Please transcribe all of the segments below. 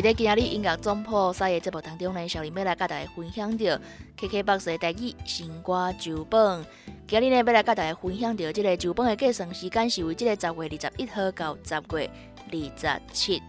在今日音乐总破赛的节目当中呢，小林要来甲大家分享到 KKBOX 的台语新歌酒本。今日呢要来甲大家分享到这个酒本的计算时间是为这个十月二十一号到十月二十七。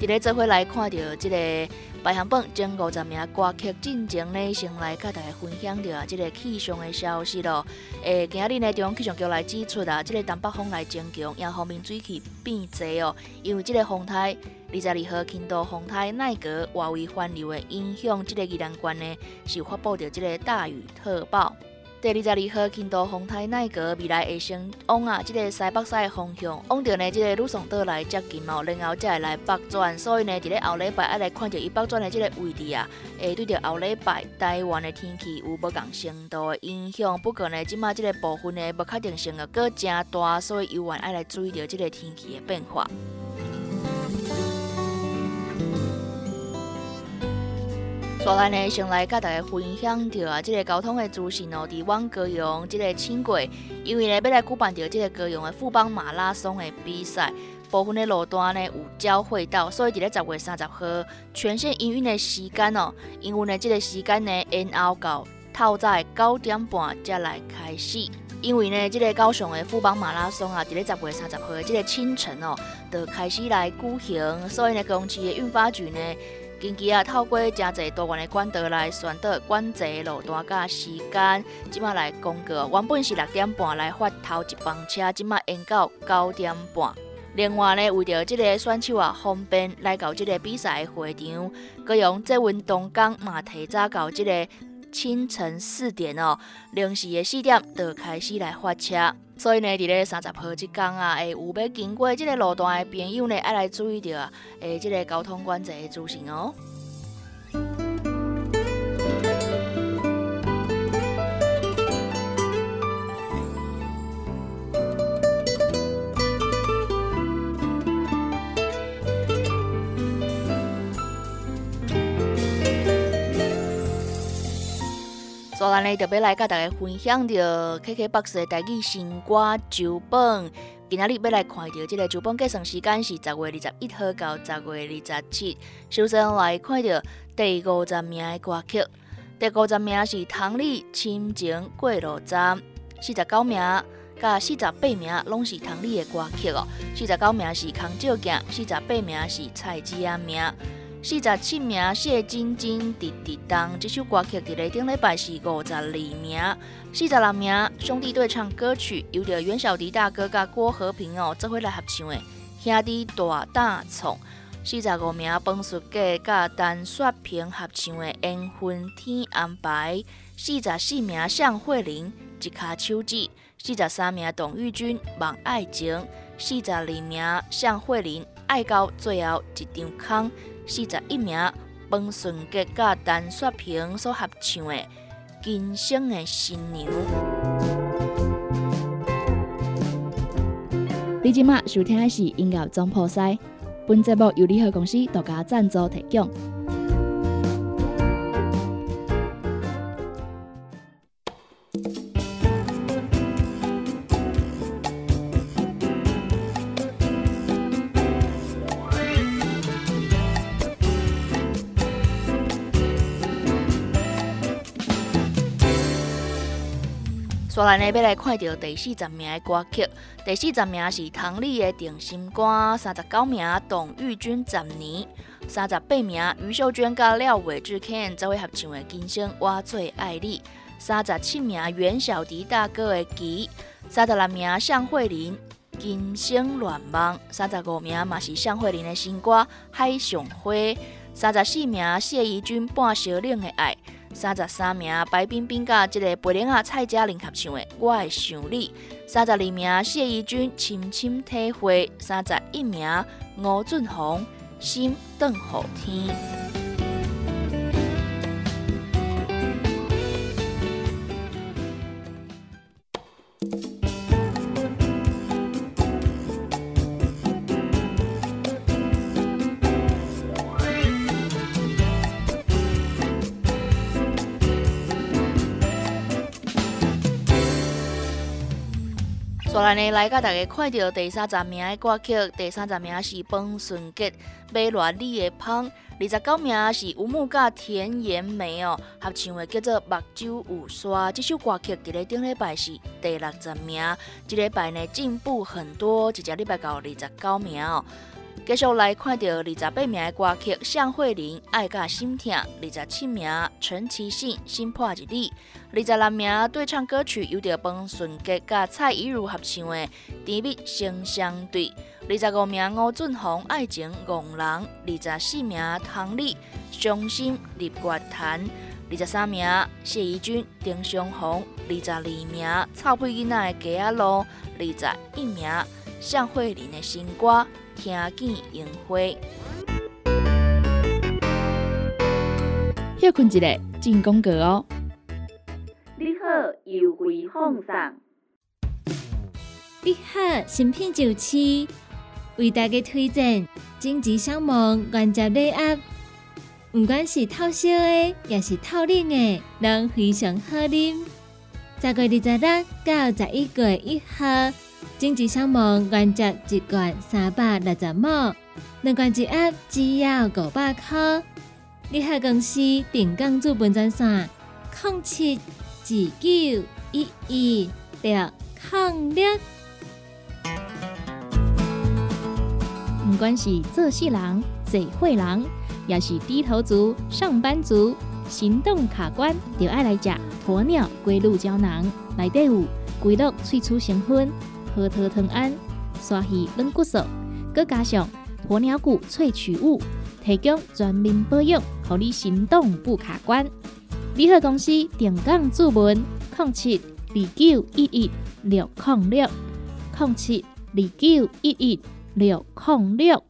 伫咧做伙来看到这个。排行榜前五十名歌曲进前呢，先来甲大家分享到啊，这个气象的消息咯。诶，今日呢，中央气象局来指出啊，这个东北风来增强，也后面水气变侪哦。因为这个风台二十二号轻度风台奈格外围环流的影响，这个宜兰县呢是发布着这个大雨特报。第二十二号，轻度风台奈格未来会先往啊，即个西北西的方向往着呢，即个鲁松岛来接近哦，然后才会来北转。所以呢，伫咧后礼拜爱来看着伊北转的即个位置啊，会对着后礼拜台湾的天气有无共程度的影响。不过呢，即马即个部分呢，无确定性个过真大，所以游玩爱来注意着即个天气的变化。所来呢，先来甲大家分享着啊，即个交通的资讯哦。伫往高雄即个轻轨，因为呢要来举办着即个高雄的富邦马拉松的比赛，部分的路段呢有交汇道，所以伫咧十月三十号全线营运的时间哦，因为呢即个时间呢延后到透早九点半才来开始。因为呢，即个高雄的富邦马拉松啊，伫咧十月三十号的即个清晨哦，就开始来举行，所以呢，公司的运发局呢。近期啊，透过真侪多元的管道来选择管制路段甲时间，即马来公告。原本是六点半来发头一班车，即马延到九点半。另外呢，为着即个选手啊方便来到即个比赛的会场，佮用这运动工嘛提早到即个清晨四点哦，零时的四点就开始来发车。所以呢，伫咧三十号即天啊，会有要经过即个路段的朋友呢，爱来注意着啊，诶，即个交通管制的资讯哦。所以，咱呢特别来甲大家分享着 KKBOX 的台语新歌周本。今仔日要来看到这个周本计算时间是十月二十一号到十月二十七。首先来看到第五十名的歌曲，第五十名是唐丽《亲情过路站》，四十九名甲四十八名拢是唐丽的歌曲哦。四十九名是康照镜，四十八名是蔡子阿名。四十七名谢晶晶滴滴当，这首歌曲伫咧顶礼拜是五十二名。四十六名兄弟对唱歌曲，由着袁小迪大哥甲郭和平哦做伙来合唱的《兄弟大大创》。四十五名彭淑佳甲陈雪萍合唱的《缘分天安排》。四十四名向慧玲《一卡手指》。四十三名董玉君《望爱情》。四十二名向慧玲《爱到最后一张空》。四十一名彭顺杰甲陈雪萍所合唱的《今生的新娘》。你即马收听的是音乐总破塞，本节目由联合公司独家赞助提供。所来呢，要来看到第四十名的歌曲。第四十名是唐丽的《定心歌》，三十九名董玉君《十年》，三十八名余秀娟甲廖伟志 Ken 做伙合唱的《今生我最爱你》，三十七名袁小迪大哥的《吉》，三十六名向慧琳《今生乱梦》，三十五名嘛是向慧琳的新歌《海上花》，三十四名谢怡君《半小冷的爱》。三十三名白冰冰甲即个培玲啊蔡佳玲合唱的《我会想你》，三十二名谢怡君深深体会，三十一名吴俊宏心等好天。来呢，来甲大家看到第三十名的歌曲，第三十名是方顺杰《美乱你的芳》，二十九名是吴木甲田延梅哦合唱的叫做《目睭有沙》。这首歌曲伫咧顶礼拜是第六十名，这礼拜呢进步很多，一只礼拜到二十九名哦。继续来看到二十八名的歌曲，向慧玲《爱甲心痛》，二十七名陈绮信《心破一里》。二十六名对唱歌曲由着方顺杰甲蔡依如合唱的《甜蜜心相对》，二十五名吴俊宏《爱情戆人》，二十四名唐丽《伤心入乐坛》，二十三名谢怡君、丁香红，二十二名臭屁囡仔的《家路》，二十一名向慧琳的新歌《听见樱花》。休困一下，进广告哦。你好优惠放送，你好，新品就市为大家推荐荆棘香芒原汁礼盒，不管是透烧的，也是透冷的，拢非常好啉。十月二十六到十一月一号，荆棘香芒原汁一罐三百六十毛，两罐一盒只要五百块。你好，公司定岗资本专线：零七。九一一六抗六，不管是做事人、嘴会人，也是低头族、上班族，行动卡关，就爱来食鸵鸟龟鹿胶囊。内底有龟鹿萃取成分，核桃藤胺、刷鱼软骨素，佮加上鸵鸟骨萃取物，提供全面保养，让你行动不卡关。联合公司定岗注文：零七二九一一六零六零七二九一一六零六。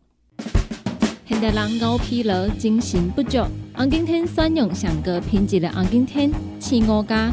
现代人熬疲劳、精神不足，红景天选用上高品质的红景天青乌加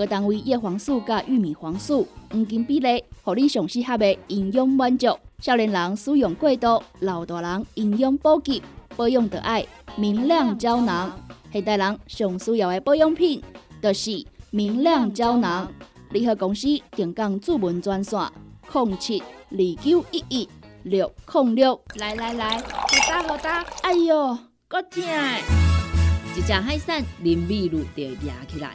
各单位叶黄素加玉米黄素黄金比例，互你上适合的营养满足。少年人使用过度，老大人营养补给，保养的爱明亮胶囊。现代人上需要的保养品，就是明亮胶囊。联合公司定岗主文专线：零七二九一一六零六。来来来，好打好打！哎哟，够痛！一只海扇淋米露就压起来，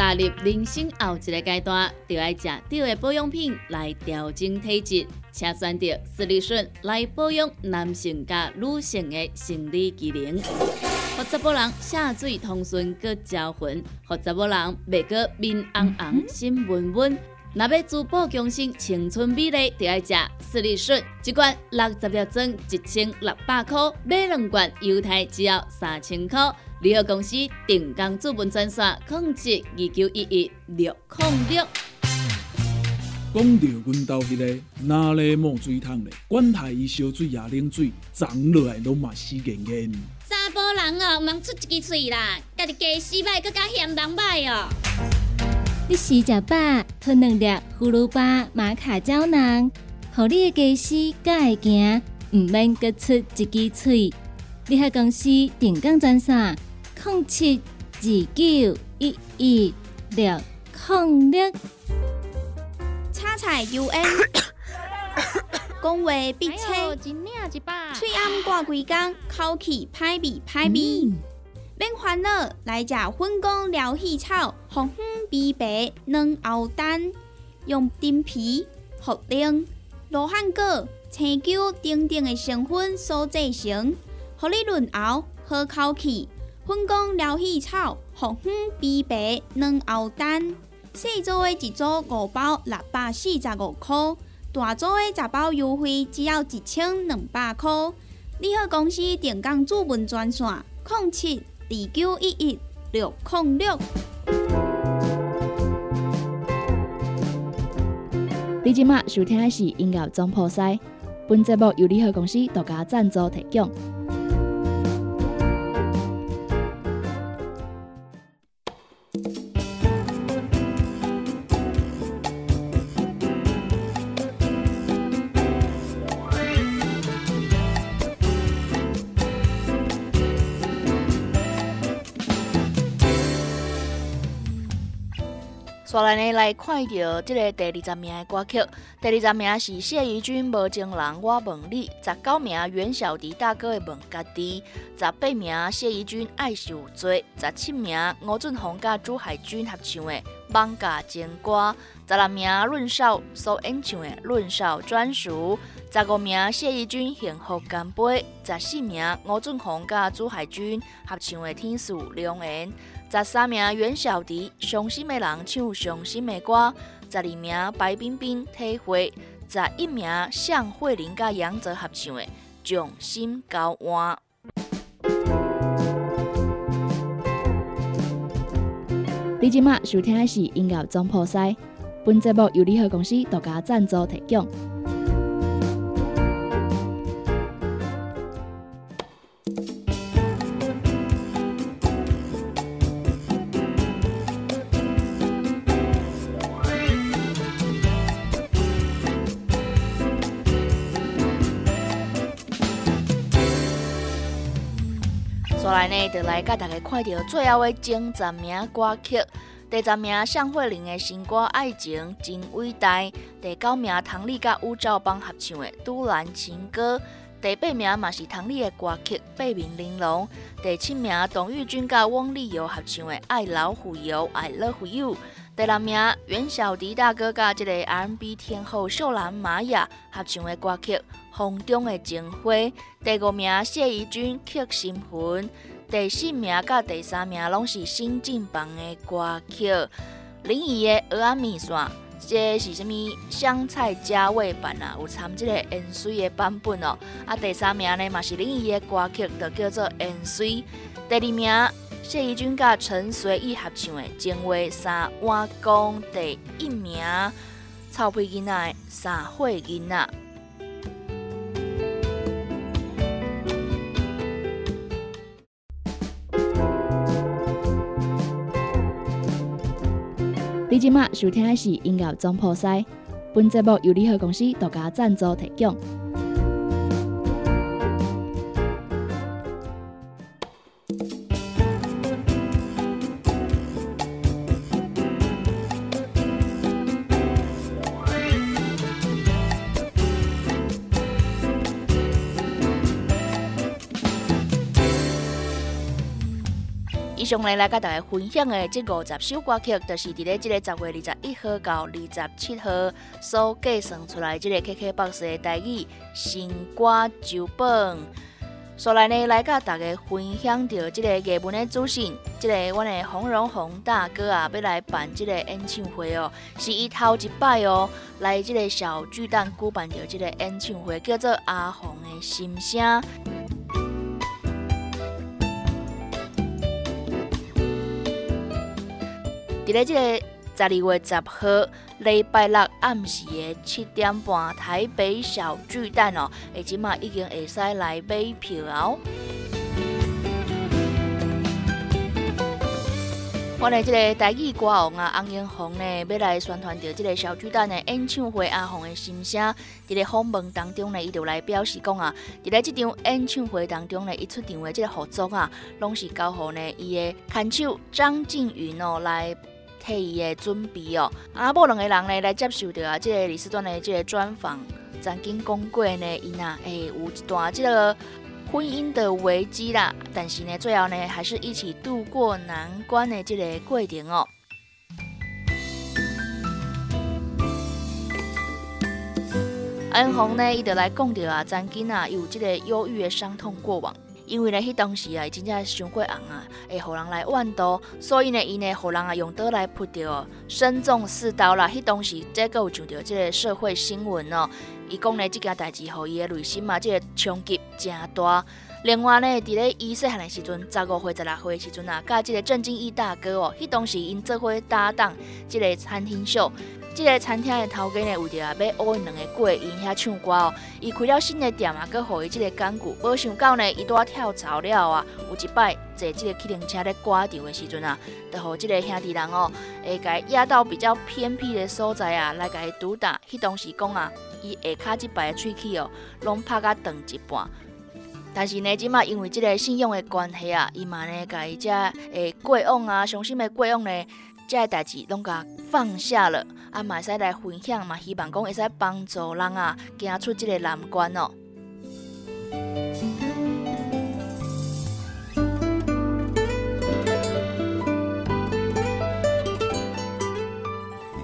踏入人生后一个阶段，就要食对的保养品来调整体质。请选择斯利顺来保养男性加女性的生理机能，让查甫人下水通顺佮招魂，让查甫人袂佮面红红心温温。若要珠宝强身、青春美丽，就要食斯利顺，一罐六十粒装，一千六百块；买两罐，犹太只要三千块。联合公司定岗资本专线：控制二九一一六零六。讲到阮兜迄个哪里冒水桶咧？管他伊烧水也冷水，长落来拢嘛死严严。查甫人哦，毋通出一支嘴啦，家己家死歹，更加嫌人歹哦。你时食饱，吞两粒葫芦巴马卡胶囊，互你的家私才会行，毋免各出一支喙。你喺公司定岗赞啥？零七二九一一六零六。叉菜 U N，讲话必哎切，呦，一领一把，喙暗挂几工，口气歹味歹味。免烦恼，来食粉公疗气草，红粉枇杷软藕蛋，用丁皮、茯苓、罗汉果、青椒等等的成分所制成，合你润喉好口气。粉公疗气草，红粉枇杷软藕蛋，细组的一组五包六百四十五块，大组的十包优惠只要一千两百块。你好公司电工主文专线：零七二九一一六零六。你即马收听的是音乐总铺西，本节目由联合公司独家赞助提供。刷来呢来看到这个第二十名的歌曲，第二十名是谢怡君《无情人我问你》，十九名袁小迪大哥的《问家己》，十八名谢怡君《爱受罪》，十七名吴俊宏甲朱海军合唱的《网架情歌》，十六名润少所演唱的《润少专属》，十五名谢怡君《幸福干杯》，十四名吴俊宏甲朱海军合唱的《天使良缘》。十三名袁小迪，伤心的人唱伤心的歌；十二名白冰冰体会；十一名向慧玲甲杨泽合唱的《掌心交换》。你即马收听的是音乐总铺西，本节目由联合公司独家赞助提供。后来呢，就来甲大家看到最后的前十名歌曲。第十名向慧玲的新歌《爱情真伟大》，第九名唐丽甲吴兆邦合唱的《都兰情歌》，第八名嘛是唐丽的歌曲《八面玲珑》，第七名董玉君甲汪丽瑶合唱的《爱老虎油 I Love You》，第六名袁小迪大哥甲即个 R&B 天后秀兰玛雅合唱的歌曲《风中的情花》，第五名谢怡君《刻心魂》。第四名甲第三名拢是新进榜的歌曲，林怡的《蚵仔面线》，这是什物香菜加味版啊？有参即个盐水的版本哦。啊，第三名呢嘛是林怡的歌曲，就叫做《盐水》。第二名谢怡君甲陈随意合唱的《情话三碗公》。第一名臭屁囡仔的《三岁囡仔》。你即马收听的是音乐总铺西，本节目由联合公司独家赞助提供。上来来甲大家分享的这五十首歌曲，就是伫咧即个十月二十一号到二十七号所计算出来即个 KKBOX 的台语新歌周榜。所来呢，来甲大家分享到即个热门的资讯，即、个阮的洪荣宏大哥啊，要来办即个演唱会哦，是伊头一摆哦，来即个小巨蛋举办着即个演唱会，叫做阿红的心声。伫咧即个十二月十号礼拜六暗时的七点半，台北小巨蛋哦，而即嘛已经会使来买票哦。我哋即个台语歌王啊，洪英红呢，要来宣传着即个小巨蛋的演唱会阿红的心声。伫咧访问当中呢，伊就来表示讲啊，伫咧即场演唱会当中呢，伊出场的即个合作啊，拢是交互呢伊的牵手张静云哦来替伊的准备哦。啊，某两个人呢来接受着啊，即个李斯端的即个专访，曾经讲过呢，伊呐诶有一段即个。婚姻的危机啦，但是呢，最后呢，还是一起度过难关的这个过程哦。安红呢，伊就来讲到啊，曾经啊有这个忧郁的伤痛过往，因为呢，迄当时啊，伊真正伤过红啊，会互人来怨刀，所以呢，伊呢，互人啊用刀来扑着，身中四刀啦。迄当时这个有上着这个社会新闻哦。伊讲呢，即件代志互伊的内心嘛，即个冲击真大。另外呢，伫咧伊细汉的时阵，十五岁、十六岁的时阵啊，甲即个郑经义大哥哦，迄当时因做伙搭档即个餐厅秀。即个餐厅的头家呢，为着啊要学因两个过因遐唱歌哦，伊开了新的店啊，佮互伊即个干股。无想到呢，伊拄跳槽了啊，有一摆坐即个客灵车咧挂场的时阵啊，就互即个兄弟人哦，会甲伊压到比较偏僻的所在啊，来甲伊毒打。迄当时讲啊。伊下骹即摆的喙齿哦，拢拍甲断一半。但是呢，即马因为即个信用的关系啊，伊嘛呢，甲伊遮诶过往啊，伤心的过往呢，遮个代志拢甲放下了。啊，嘛会使来分享嘛，希望讲会使帮助人啊，行出即个难关哦。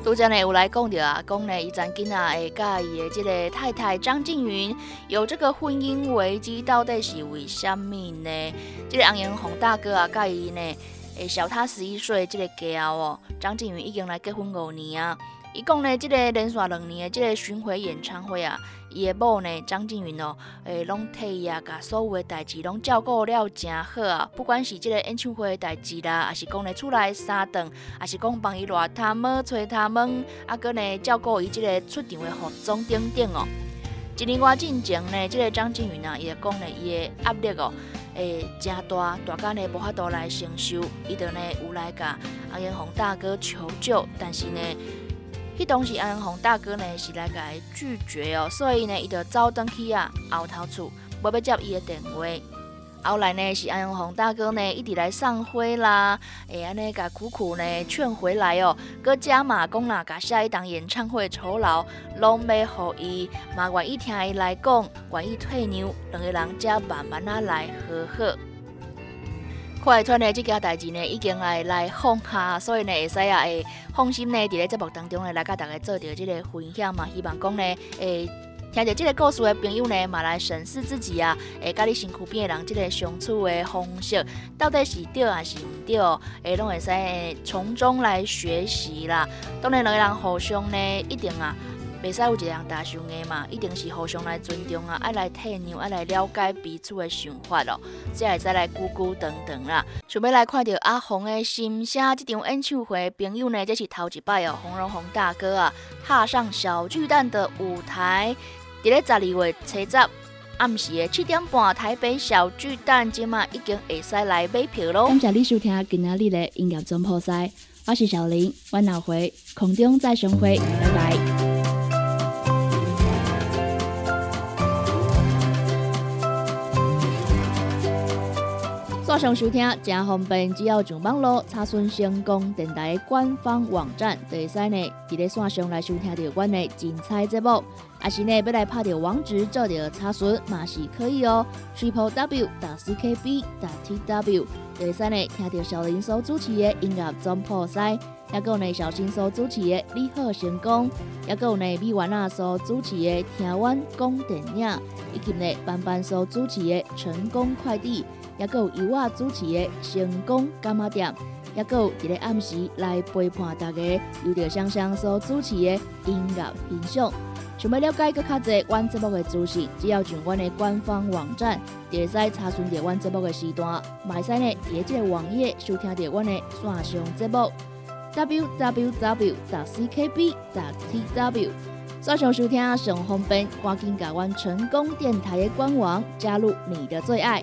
拄则呢有来讲着啊，讲呢伊曾经啊会甲伊的即个太太张静云有这个婚姻危机，到底是为虾米呢？即个红颜红大哥啊，甲伊呢会小他十一岁，即个家哦，张静云已经来结婚五年啊。伊讲呢，即个连续两年的即个巡回演唱会啊。伊的某呢，张静云哦，诶，拢替伊啊，甲所有的代志拢照顾了真好啊。不管是即个演唱会的代志啦，还是讲咧厝内三顿，还是讲帮伊热他们、吹他们，啊，搁呢照顾伊即个出场的服装等等哦。一年外进前呢，即个张静云啊，伊讲咧伊的压力哦，诶，真大，大家呢无法度来承受，伊就呢有来甲阿元宏大哥求救，但是呢。迄当时安宏大哥呢是来甲伊拒绝哦，所以呢伊就走转去啊后头厝，无要接伊的电话。后来呢是安宏大哥呢一直来上灰啦，会安尼甲苦苦呢劝回来哦，搁加码讲啦，甲下一档演唱会酬劳拢要互伊，嘛愿意听伊来讲，愿意退让，两个人才慢慢啊来和好。快传的这件代志呢，已经来来放下，所以呢，会使啊，会放心呢，伫咧节目当中呢，来甲大家做着即个分享嘛。希望讲呢，会听着即个故事的朋友呢，嘛来审视自己啊，诶甲你身躯边的人即个相处的方式，到底是对还是毋对？诶拢会使从中来学习啦。当然，两个人互相呢，一定啊。袂使有一样大相的嘛，一定是互相来尊重啊，爱来体谅，爱来了解彼此的想法咯，才会再来咕咕等等啦。想要来看到阿红的心声，这场演唱会朋友呢，这是头一摆哦，洪荣宏大哥啊，踏上小巨蛋的舞台。伫咧十二月七十暗时的七点半，台北小巨蛋今嘛已经会使来买票咯。感谢你收听今仔日的音乐总破赛，我是小林，我下回空中再相会，拜拜。线上收听真方便，只要上网络查询成功电台官方网站，就会使呢伫咧线上来收听到阮的精彩节目。也是呢要来拍着网址做着查询嘛是可以哦。Triple W 打 C K B 打 T W，就会使呢听到小林所主持的音乐总破塞，也有呢小新所主持的你好成功，也有呢米婉娜所主持的听阮讲电影，以及呢班班所主持的成功快递。也有由我主持的成功干妈店，也有一个暗时来陪伴大家，由着香香所主持的音乐欣赏。想要了解更较侪阮节目的资讯，只要上阮的官方网站，就会使查询着阮节目的时段。买使呢，伫即个网页收听着阮的线上节目：www. ckb. tw。线上收听上方便，赶紧加阮成功电台的官网，加入你的最爱。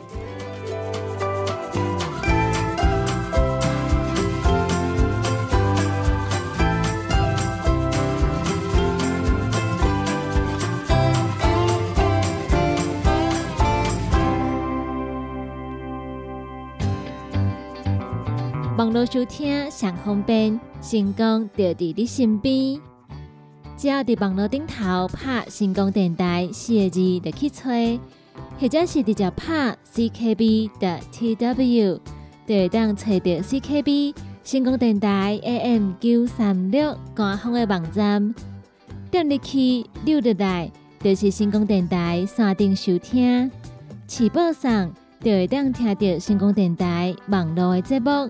网络收听上方便，成功就伫你身边。只要伫网络顶头拍成功电台四个字就去吹，或者是直接拍 CKB 的 TW，就会当找到 CKB 成功电台 AM 九三六官方的网站。点入去溜入来，就是成功电台山顶收听，起播上就会当听到成功电台网络的节目。